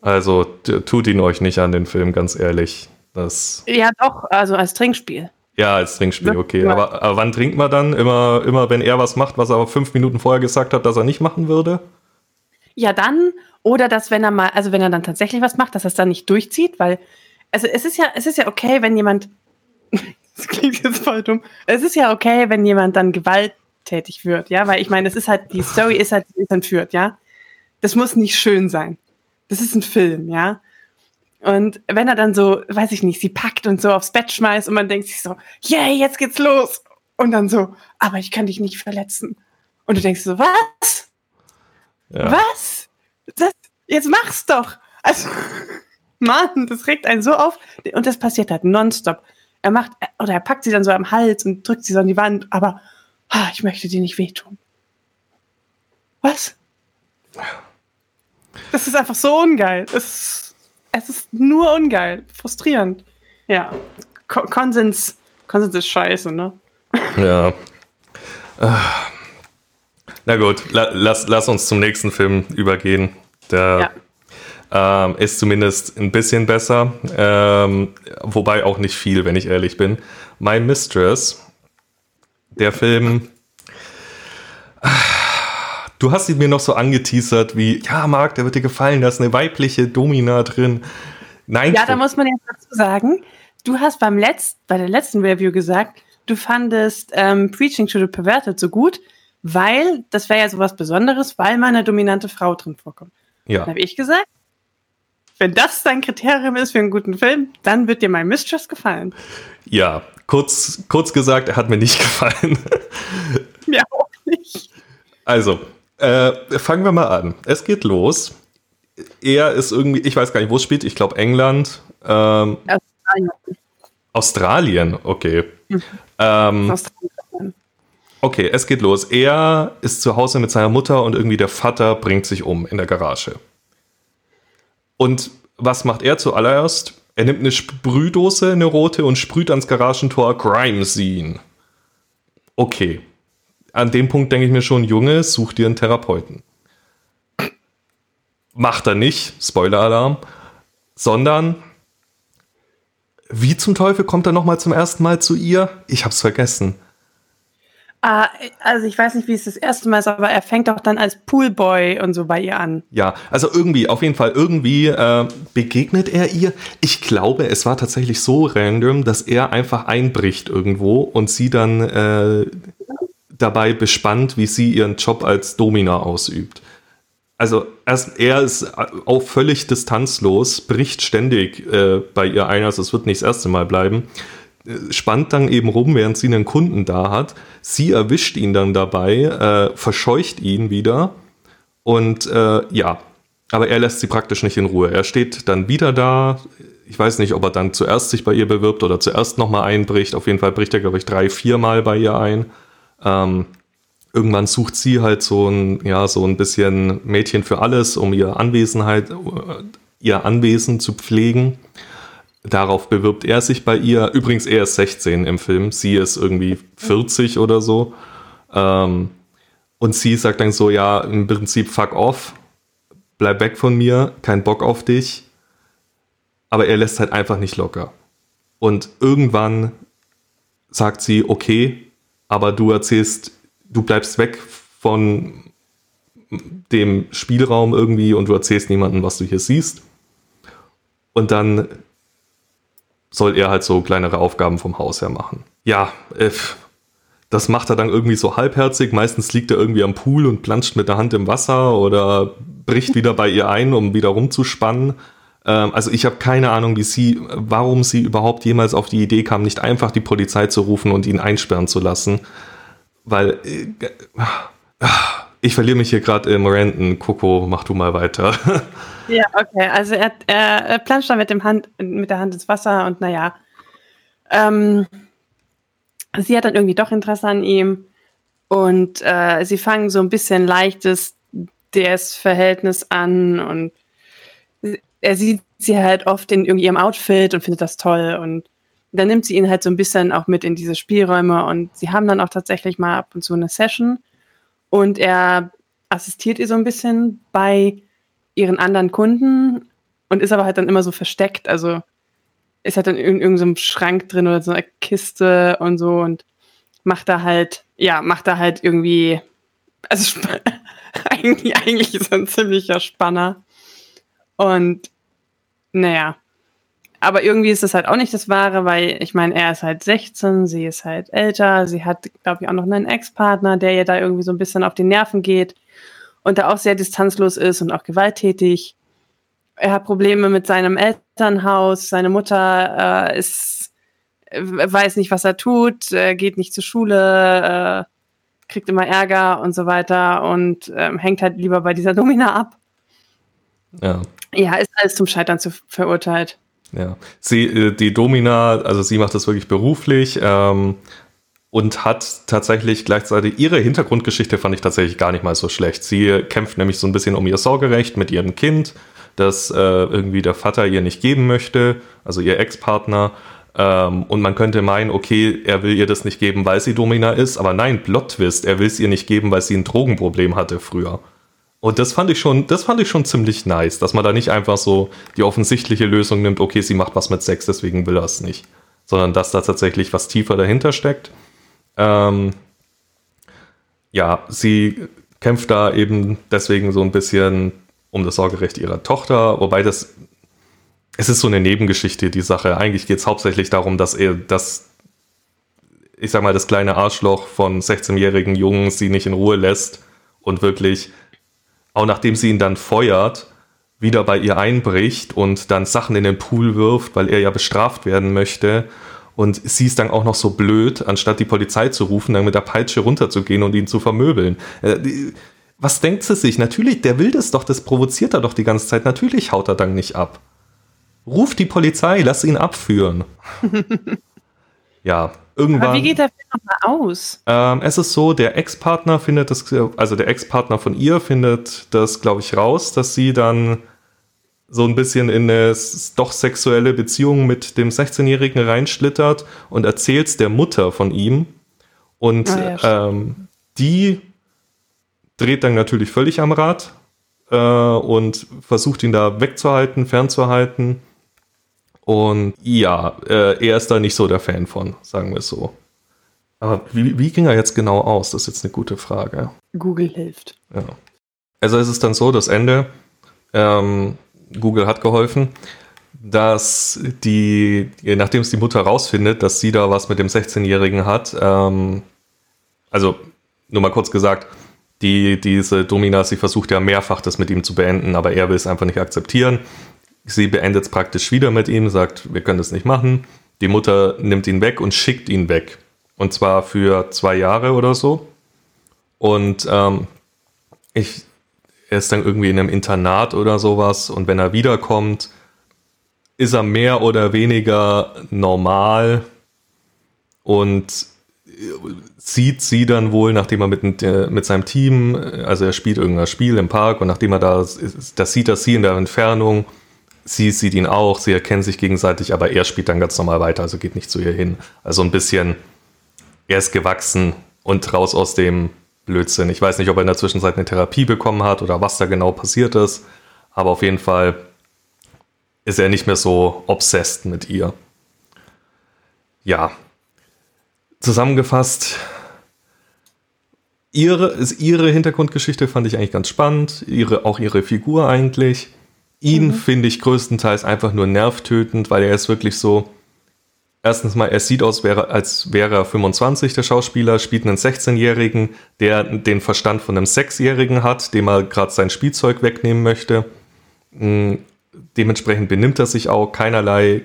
Also tut ihn euch nicht an den Film, ganz ehrlich. Das ja, doch, also als Trinkspiel. Ja, als Trinkspiel, okay. Aber, aber, wann trinkt man dann? Immer, immer, wenn er was macht, was er aber fünf Minuten vorher gesagt hat, dass er nicht machen würde? Ja, dann. Oder dass, wenn er mal, also wenn er dann tatsächlich was macht, dass er es dann nicht durchzieht, weil, also es ist ja, es ist ja okay, wenn jemand, das klingt jetzt voll dumm, es ist ja okay, wenn jemand dann gewalttätig wird, ja, weil ich meine, es ist halt, die Story ist halt, die ist entführt, ja. Das muss nicht schön sein. Das ist ein Film, ja. Und wenn er dann so, weiß ich nicht, sie packt und so aufs Bett schmeißt und man denkt sich so, yay, jetzt geht's los. Und dann so, aber ich kann dich nicht verletzen. Und du denkst so, was? Ja. Was? Das, jetzt mach's doch. Also, Mann, das regt einen so auf. Und das passiert halt nonstop. Er macht, oder er packt sie dann so am Hals und drückt sie so an die Wand, aber ah, ich möchte dir nicht wehtun. Was? Das ist einfach so ungeil. Es, es ist nur ungeil. Frustrierend. Ja. Ko Konsens, Konsens ist scheiße, ne? Ja. Na gut, la lass, lass uns zum nächsten Film übergehen. Der ja. ähm, ist zumindest ein bisschen besser, ähm, wobei auch nicht viel, wenn ich ehrlich bin. My Mistress, der Film. Du hast ihn mir noch so angeteasert wie, ja, Marc, der wird dir gefallen, da ist eine weibliche Domina drin. Nein. Ja, da muss man jetzt dazu sagen, du hast beim Letzt, bei der letzten Review gesagt, du fandest ähm, Preaching to the Perverted so gut, weil das wäre ja sowas Besonderes, weil mal eine dominante Frau drin vorkommt. Ja. Dann habe ich gesagt, wenn das dein Kriterium ist für einen guten Film, dann wird dir mein Mistress gefallen. Ja, kurz, kurz gesagt, er hat mir nicht gefallen. Mir auch nicht. Also, äh, fangen wir mal an. Es geht los. Er ist irgendwie, ich weiß gar nicht, wo es spielt. Ich glaube England. Ähm, Australien. Australien, okay. Mhm. Ähm, Australien. Okay, es geht los. Er ist zu Hause mit seiner Mutter und irgendwie der Vater bringt sich um in der Garage. Und was macht er zuallererst? Er nimmt eine Sprühdose, eine rote, und sprüht ans Garagentor Crime Scene. Okay, an dem Punkt denke ich mir schon, Junge, such dir einen Therapeuten. Macht er nicht, Spoiler-Alarm, sondern wie zum Teufel kommt er nochmal zum ersten Mal zu ihr? Ich hab's vergessen. Ah, also ich weiß nicht, wie es das erste Mal ist, aber er fängt auch dann als Poolboy und so bei ihr an. Ja, also irgendwie, auf jeden Fall, irgendwie äh, begegnet er ihr. Ich glaube, es war tatsächlich so random, dass er einfach einbricht irgendwo und sie dann äh, dabei bespannt, wie sie ihren Job als Domina ausübt. Also erst, er ist auch völlig distanzlos, bricht ständig äh, bei ihr ein, also es wird nicht das erste Mal bleiben, äh, spannt dann eben rum, während sie einen Kunden da hat. Sie erwischt ihn dann dabei, äh, verscheucht ihn wieder und äh, ja, aber er lässt sie praktisch nicht in Ruhe. Er steht dann wieder da. Ich weiß nicht, ob er dann zuerst sich bei ihr bewirbt oder zuerst nochmal einbricht. Auf jeden Fall bricht er, glaube ich, drei, vier Mal bei ihr ein. Ähm, irgendwann sucht sie halt so ein, ja, so ein bisschen Mädchen für alles, um ihr Anwesenheit, ihr Anwesen zu pflegen. Darauf bewirbt er sich bei ihr. Übrigens, er ist 16 im Film, sie ist irgendwie 40 oder so. Ähm, und sie sagt dann so, ja, im Prinzip fuck off, bleib weg von mir, kein Bock auf dich. Aber er lässt halt einfach nicht locker. Und irgendwann sagt sie, okay, aber du erzählst, du bleibst weg von dem Spielraum irgendwie und du erzählst niemandem, was du hier siehst. Und dann soll er halt so kleinere Aufgaben vom Haus her machen. Ja, äh, das macht er dann irgendwie so halbherzig. Meistens liegt er irgendwie am Pool und planscht mit der Hand im Wasser oder bricht wieder bei ihr ein, um wieder rumzuspannen. Ähm, also ich habe keine Ahnung, wie sie, warum sie überhaupt jemals auf die Idee kam, nicht einfach die Polizei zu rufen und ihn einsperren zu lassen. Weil äh, ich verliere mich hier gerade im Ranten. Coco, mach du mal weiter. Ja, okay. Also er, er, er planscht dann mit, dem Hand, mit der Hand ins Wasser und naja. Ähm, sie hat dann irgendwie doch Interesse an ihm und äh, sie fangen so ein bisschen leichtes DS-Verhältnis an und er sieht sie halt oft in ihrem Outfit und findet das toll und dann nimmt sie ihn halt so ein bisschen auch mit in diese Spielräume und sie haben dann auch tatsächlich mal ab und zu eine Session und er assistiert ihr so ein bisschen bei ihren anderen Kunden und ist aber halt dann immer so versteckt. Also ist halt dann in irgendeinem Schrank drin oder so einer Kiste und so und macht da halt, ja, macht da halt irgendwie, also eigentlich, eigentlich ist er ein ziemlicher Spanner. Und naja, aber irgendwie ist das halt auch nicht das Wahre, weil ich meine, er ist halt 16, sie ist halt älter, sie hat, glaube ich, auch noch einen Ex-Partner, der ihr da irgendwie so ein bisschen auf die Nerven geht und da auch sehr distanzlos ist und auch gewalttätig. Er hat Probleme mit seinem Elternhaus, seine Mutter äh, ist, weiß nicht, was er tut, äh, geht nicht zur Schule, äh, kriegt immer Ärger und so weiter und ähm, hängt halt lieber bei dieser Domina ab. Ja. Ja, ist alles zum Scheitern zu verurteilt. Ja, sie, äh, die Domina, also sie macht das wirklich beruflich ähm, und hat tatsächlich gleichzeitig ihre Hintergrundgeschichte fand ich tatsächlich gar nicht mal so schlecht. Sie kämpft nämlich so ein bisschen um ihr Sorgerecht mit ihrem Kind, das äh, irgendwie der Vater ihr nicht geben möchte, also ihr Ex-Partner. Ähm, und man könnte meinen, okay, er will ihr das nicht geben, weil sie Domina ist, aber nein, Plot Twist, er will es ihr nicht geben, weil sie ein Drogenproblem hatte früher. Und das fand ich schon, das fand ich schon ziemlich nice, dass man da nicht einfach so die offensichtliche Lösung nimmt, okay, sie macht was mit Sex, deswegen will er es nicht. Sondern dass da tatsächlich was tiefer dahinter steckt. Ähm, ja, sie kämpft da eben deswegen so ein bisschen um das Sorgerecht ihrer Tochter, wobei das, es ist so eine Nebengeschichte, die Sache. Eigentlich geht es hauptsächlich darum, dass er, dass, ich sag mal, das kleine Arschloch von 16-jährigen Jungen sie nicht in Ruhe lässt und wirklich auch nachdem sie ihn dann feuert, wieder bei ihr einbricht und dann Sachen in den Pool wirft, weil er ja bestraft werden möchte. Und sie ist dann auch noch so blöd, anstatt die Polizei zu rufen, dann mit der Peitsche runterzugehen und ihn zu vermöbeln. Äh, was denkt sie sich? Natürlich, der will das doch, das provoziert er doch die ganze Zeit. Natürlich haut er dann nicht ab. Ruf die Polizei, lass ihn abführen. ja, irgendwann. Aber wie geht der Film nochmal aus? Ähm, es ist so, der Ex-Partner findet das, also der Ex-Partner von ihr findet das, glaube ich, raus, dass sie dann so ein bisschen in eine doch sexuelle Beziehung mit dem 16-Jährigen reinschlittert und erzählt es der Mutter von ihm. Und ah, ja, ähm, die dreht dann natürlich völlig am Rad äh, und versucht ihn da wegzuhalten, fernzuhalten. Und ja, äh, er ist da nicht so der Fan von, sagen wir es so. Aber wie, wie ging er jetzt genau aus? Das ist jetzt eine gute Frage. Google hilft. Ja. Also es ist dann so, das Ende, ähm, Google hat geholfen, dass die, nachdem es die Mutter rausfindet, dass sie da was mit dem 16-Jährigen hat, ähm, also nur mal kurz gesagt, die, diese Domina, sie versucht ja mehrfach das mit ihm zu beenden, aber er will es einfach nicht akzeptieren. Sie beendet es praktisch wieder mit ihm, sagt, wir können das nicht machen. Die Mutter nimmt ihn weg und schickt ihn weg. Und zwar für zwei Jahre oder so. Und ähm, ich, er ist dann irgendwie in einem Internat oder sowas. Und wenn er wiederkommt, ist er mehr oder weniger normal und sieht sie dann wohl, nachdem er mit, äh, mit seinem Team, also er spielt irgendein Spiel im Park und nachdem er da, das sieht er sie in der Entfernung sie sieht ihn auch, sie erkennen sich gegenseitig, aber er spielt dann ganz normal weiter, also geht nicht zu ihr hin. Also ein bisschen, er ist gewachsen und raus aus dem Blödsinn. Ich weiß nicht, ob er in der Zwischenzeit eine Therapie bekommen hat oder was da genau passiert ist, aber auf jeden Fall ist er nicht mehr so obsessed mit ihr. Ja, zusammengefasst, ihre, ihre Hintergrundgeschichte fand ich eigentlich ganz spannend, ihre, auch ihre Figur eigentlich. Ihn mhm. finde ich größtenteils einfach nur nervtötend, weil er ist wirklich so. Erstens mal, er sieht aus, als wäre er 25, der Schauspieler, spielt einen 16-Jährigen, der den Verstand von einem 6-Jährigen hat, dem er gerade sein Spielzeug wegnehmen möchte. Hm, dementsprechend benimmt er sich auch keinerlei.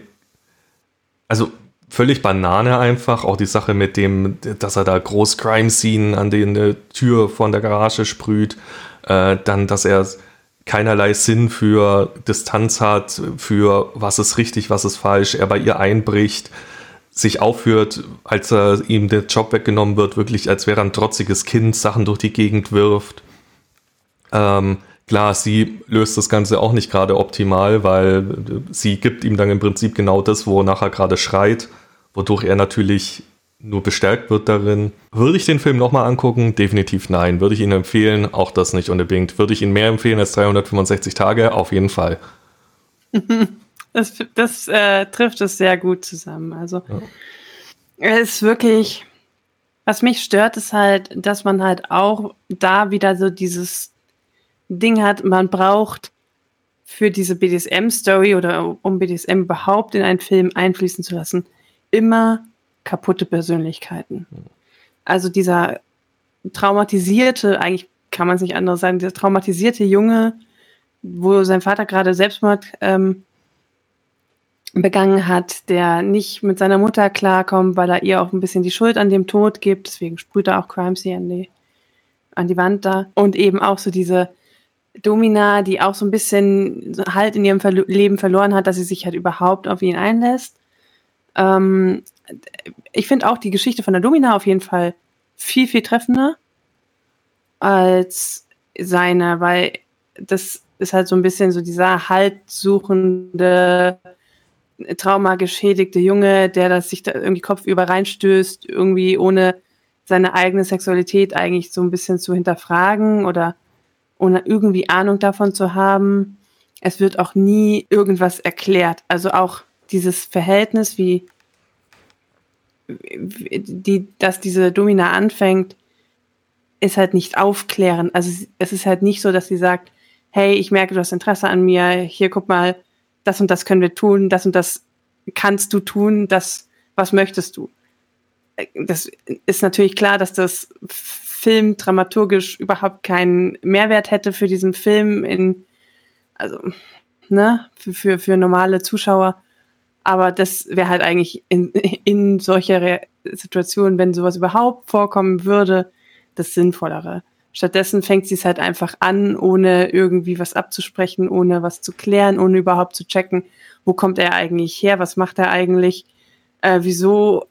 Also völlig Banane einfach. Auch die Sache mit dem, dass er da groß Crime-Scene an die Tür von der Garage sprüht. Äh, dann, dass er keinerlei Sinn für Distanz hat, für was ist richtig, was ist falsch, er bei ihr einbricht, sich aufführt, als er ihm der Job weggenommen wird, wirklich als wäre er ein trotziges Kind, Sachen durch die Gegend wirft. Ähm, klar, sie löst das Ganze auch nicht gerade optimal, weil sie gibt ihm dann im Prinzip genau das, wonach er gerade schreit, wodurch er natürlich nur bestärkt wird darin. Würde ich den Film nochmal angucken? Definitiv nein. Würde ich ihn empfehlen? Auch das nicht unbedingt. Würde ich ihn mehr empfehlen als 365 Tage? Auf jeden Fall. das, das äh, trifft es sehr gut zusammen. Also ja. es ist wirklich, was mich stört, ist halt, dass man halt auch da wieder so dieses Ding hat, man braucht für diese BDSM-Story oder um BDSM überhaupt in einen Film einfließen zu lassen, immer kaputte Persönlichkeiten. Also dieser traumatisierte, eigentlich kann man es nicht anders sagen, dieser traumatisierte Junge, wo sein Vater gerade Selbstmord ähm, begangen hat, der nicht mit seiner Mutter klarkommt, weil er ihr auch ein bisschen die Schuld an dem Tod gibt. Deswegen sprüht er auch Crimesy an die, an die Wand da. Und eben auch so diese Domina, die auch so ein bisschen halt in ihrem Ver Leben verloren hat, dass sie sich halt überhaupt auf ihn einlässt. Ähm, ich finde auch die Geschichte von der Domina auf jeden Fall viel, viel treffender als seine, weil das ist halt so ein bisschen so dieser haltsuchende, traumageschädigte Junge, der das sich da irgendwie kopfüber reinstößt, irgendwie ohne seine eigene Sexualität eigentlich so ein bisschen zu hinterfragen oder ohne irgendwie Ahnung davon zu haben. Es wird auch nie irgendwas erklärt. Also auch dieses Verhältnis, wie die, dass diese Domina anfängt, ist halt nicht aufklären. Also es ist halt nicht so, dass sie sagt, hey, ich merke, du hast Interesse an mir, hier guck mal, das und das können wir tun, das und das kannst du tun, das, was möchtest du? Das ist natürlich klar, dass das Film dramaturgisch überhaupt keinen Mehrwert hätte für diesen Film in, also, ne, für, für, für normale Zuschauer. Aber das wäre halt eigentlich in, in solcher Situationen, wenn sowas überhaupt vorkommen würde, das Sinnvollere. Stattdessen fängt sie es halt einfach an, ohne irgendwie was abzusprechen, ohne was zu klären, ohne überhaupt zu checken, wo kommt er eigentlich her, was macht er eigentlich, äh, wieso,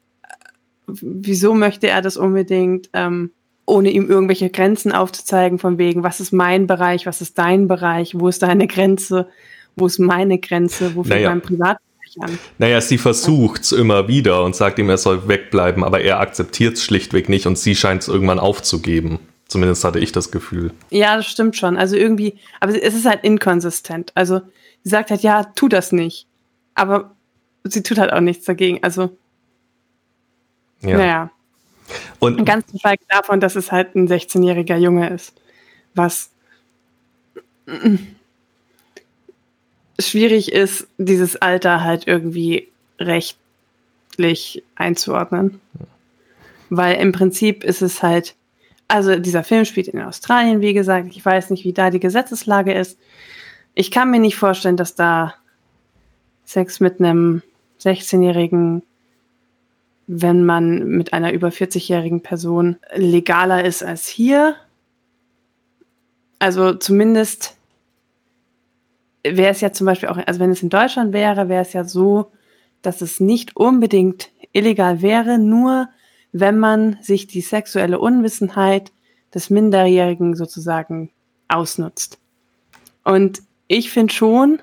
wieso möchte er das unbedingt, ähm, ohne ihm irgendwelche Grenzen aufzuzeigen, von wegen, was ist mein Bereich, was ist dein Bereich, wo ist deine Grenze, wo ist meine Grenze, wo fängt naja. mein Privatbereich an. Naja, sie versucht es immer wieder und sagt ihm, er soll wegbleiben, aber er akzeptiert es schlichtweg nicht und sie scheint es irgendwann aufzugeben. Zumindest hatte ich das Gefühl. Ja, das stimmt schon. Also irgendwie, aber es ist halt inkonsistent. Also sie sagt halt, ja, tu das nicht. Aber sie tut halt auch nichts dagegen. Also, ja. naja. Und ganz zu schweigen davon, dass es halt ein 16-jähriger Junge ist. Was schwierig ist, dieses Alter halt irgendwie rechtlich einzuordnen. Weil im Prinzip ist es halt also dieser Film spielt in Australien, wie gesagt. Ich weiß nicht, wie da die Gesetzeslage ist. Ich kann mir nicht vorstellen, dass da Sex mit einem 16-jährigen, wenn man mit einer über 40-jährigen Person legaler ist als hier. Also zumindest wäre es ja zum Beispiel auch, also wenn es in Deutschland wäre, wäre es ja so, dass es nicht unbedingt illegal wäre, nur wenn man sich die sexuelle Unwissenheit des Minderjährigen sozusagen ausnutzt. Und ich finde schon,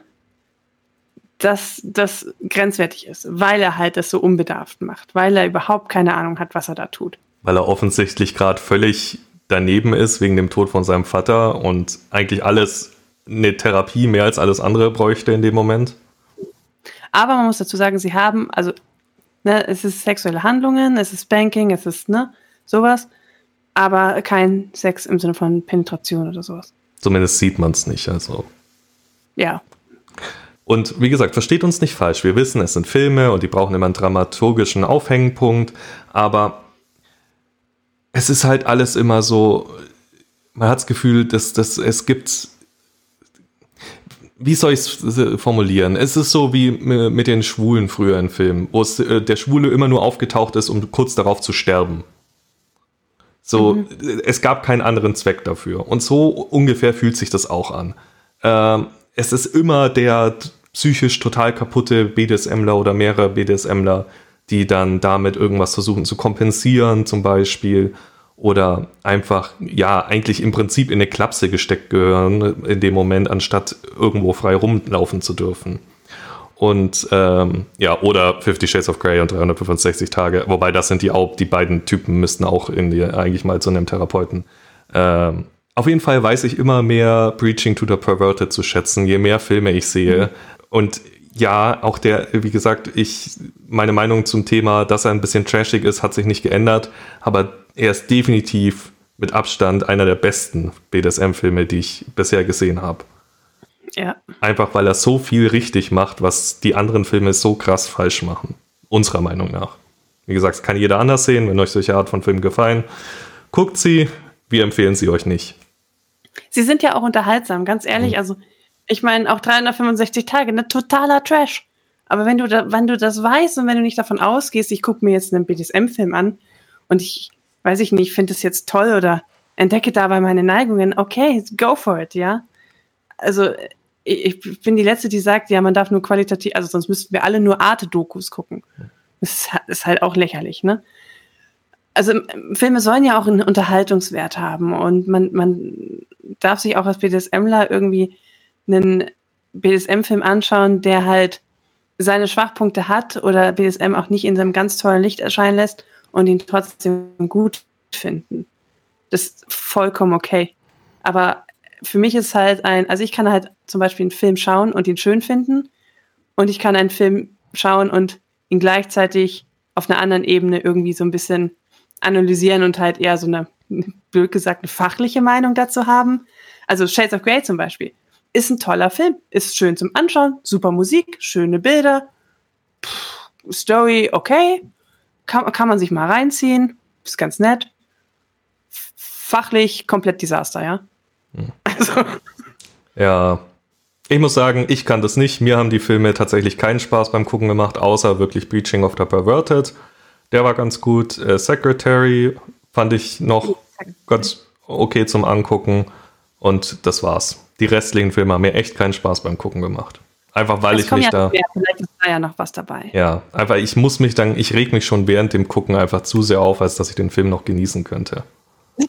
dass das grenzwertig ist, weil er halt das so unbedarft macht, weil er überhaupt keine Ahnung hat, was er da tut. Weil er offensichtlich gerade völlig daneben ist wegen dem Tod von seinem Vater und eigentlich alles eine Therapie mehr als alles andere bräuchte in dem Moment. Aber man muss dazu sagen, sie haben, also Ne, es ist sexuelle Handlungen, es ist Banking, es ist ne, sowas, aber kein Sex im Sinne von Penetration oder sowas. Zumindest sieht man es nicht, also. Ja. Und wie gesagt, versteht uns nicht falsch. Wir wissen, es sind Filme und die brauchen immer einen dramaturgischen Aufhängpunkt, aber es ist halt alles immer so, man hat das Gefühl, dass, dass es gibt wie soll ich es formulieren? Es ist so wie mit den Schwulen früher in Filmen, wo es, äh, der Schwule immer nur aufgetaucht ist, um kurz darauf zu sterben. So, mhm. es gab keinen anderen Zweck dafür. Und so ungefähr fühlt sich das auch an. Ähm, es ist immer der psychisch total kaputte BDSMler oder mehrere BDSMler, die dann damit irgendwas versuchen zu kompensieren, zum Beispiel oder einfach, ja, eigentlich im Prinzip in eine Klapse gesteckt gehören in dem Moment, anstatt irgendwo frei rumlaufen zu dürfen. Und ähm, ja, oder Fifty Shades of Grey und 365 Tage, wobei das sind die auch, die beiden Typen müssten auch in die, eigentlich mal zu einem Therapeuten. Ähm, auf jeden Fall weiß ich immer mehr Preaching to the Perverted zu schätzen, je mehr Filme ich sehe. Mhm. Und ja, auch der, wie gesagt, ich, meine Meinung zum Thema, dass er ein bisschen trashig ist, hat sich nicht geändert, aber er ist definitiv mit Abstand einer der besten BDSM-Filme, die ich bisher gesehen habe. Ja. Einfach weil er so viel richtig macht, was die anderen Filme so krass falsch machen. Unserer Meinung nach. Wie gesagt, kann jeder anders sehen, wenn euch solche Art von Filmen gefallen. Guckt sie, wir empfehlen sie euch nicht. Sie sind ja auch unterhaltsam, ganz ehrlich. Mhm. Also, ich meine, auch 365 Tage, ne, totaler Trash. Aber wenn du, da, wenn du das weißt und wenn du nicht davon ausgehst, ich gucke mir jetzt einen BDSM-Film an und ich weiß ich nicht, finde es jetzt toll oder entdecke dabei meine Neigungen, okay, go for it, ja. Also ich, ich bin die Letzte, die sagt, ja, man darf nur qualitativ, also sonst müssten wir alle nur Arte-Dokus gucken. Das ist halt auch lächerlich, ne? Also Filme sollen ja auch einen Unterhaltungswert haben und man, man darf sich auch als BDSMler irgendwie einen BDSM-Film anschauen, der halt seine Schwachpunkte hat oder BDSM auch nicht in seinem ganz tollen Licht erscheinen lässt und ihn trotzdem gut finden. Das ist vollkommen okay. Aber für mich ist halt ein, also ich kann halt zum Beispiel einen Film schauen und ihn schön finden und ich kann einen Film schauen und ihn gleichzeitig auf einer anderen Ebene irgendwie so ein bisschen analysieren und halt eher so eine, blöd gesagt, eine fachliche Meinung dazu haben. Also Shades of Grey zum Beispiel ist ein toller Film, ist schön zum Anschauen, super Musik, schöne Bilder, Pff, Story okay, kann, kann man sich mal reinziehen, ist ganz nett. Fachlich komplett Desaster, ja. Hm. Also. Ja, ich muss sagen, ich kann das nicht. Mir haben die Filme tatsächlich keinen Spaß beim Gucken gemacht, außer wirklich Breaching of the Perverted. Der war ganz gut. Äh, Secretary fand ich noch ganz okay zum Angucken. Und das war's. Die restlichen Filme haben mir echt keinen Spaß beim Gucken gemacht. Einfach weil das ich mich ja da. Mehr. Vielleicht ist da ja noch was dabei. Ja, einfach ich muss mich dann, ich reg mich schon während dem Gucken einfach zu sehr auf, als dass ich den Film noch genießen könnte.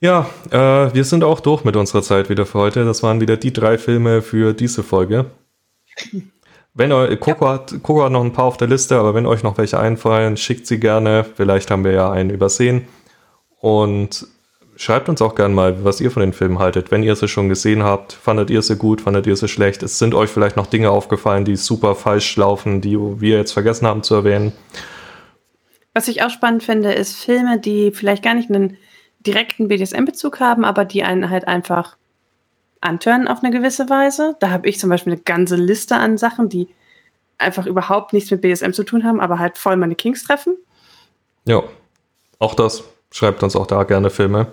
ja, ja äh, wir sind auch durch mit unserer Zeit wieder für heute. Das waren wieder die drei Filme für diese Folge. Wenn euch, Coco, hat, Coco hat noch ein paar auf der Liste, aber wenn euch noch welche einfallen, schickt sie gerne. Vielleicht haben wir ja einen übersehen. Und schreibt uns auch gerne mal, was ihr von den Filmen haltet. Wenn ihr sie schon gesehen habt, fandet ihr sie gut, fandet ihr sie schlecht? Es sind euch vielleicht noch Dinge aufgefallen, die super falsch laufen, die wir jetzt vergessen haben zu erwähnen. Was ich auch spannend finde, ist Filme, die vielleicht gar nicht einen direkten BDSM-Bezug haben, aber die einen halt einfach antören auf eine gewisse Weise. Da habe ich zum Beispiel eine ganze Liste an Sachen, die einfach überhaupt nichts mit BDSM zu tun haben, aber halt voll meine Kings treffen. Ja, auch das. Schreibt uns auch da gerne Filme.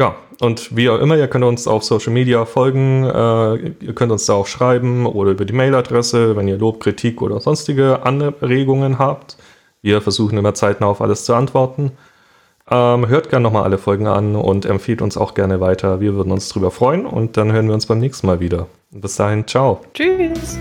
Ja, und wie auch immer, ihr könnt uns auf Social Media folgen, äh, ihr könnt uns da auch schreiben oder über die Mailadresse, wenn ihr Lob, Kritik oder sonstige Anregungen habt. Wir versuchen immer zeitnah auf alles zu antworten. Ähm, hört gerne nochmal alle Folgen an und empfiehlt uns auch gerne weiter. Wir würden uns drüber freuen und dann hören wir uns beim nächsten Mal wieder. Bis dahin, ciao. Tschüss.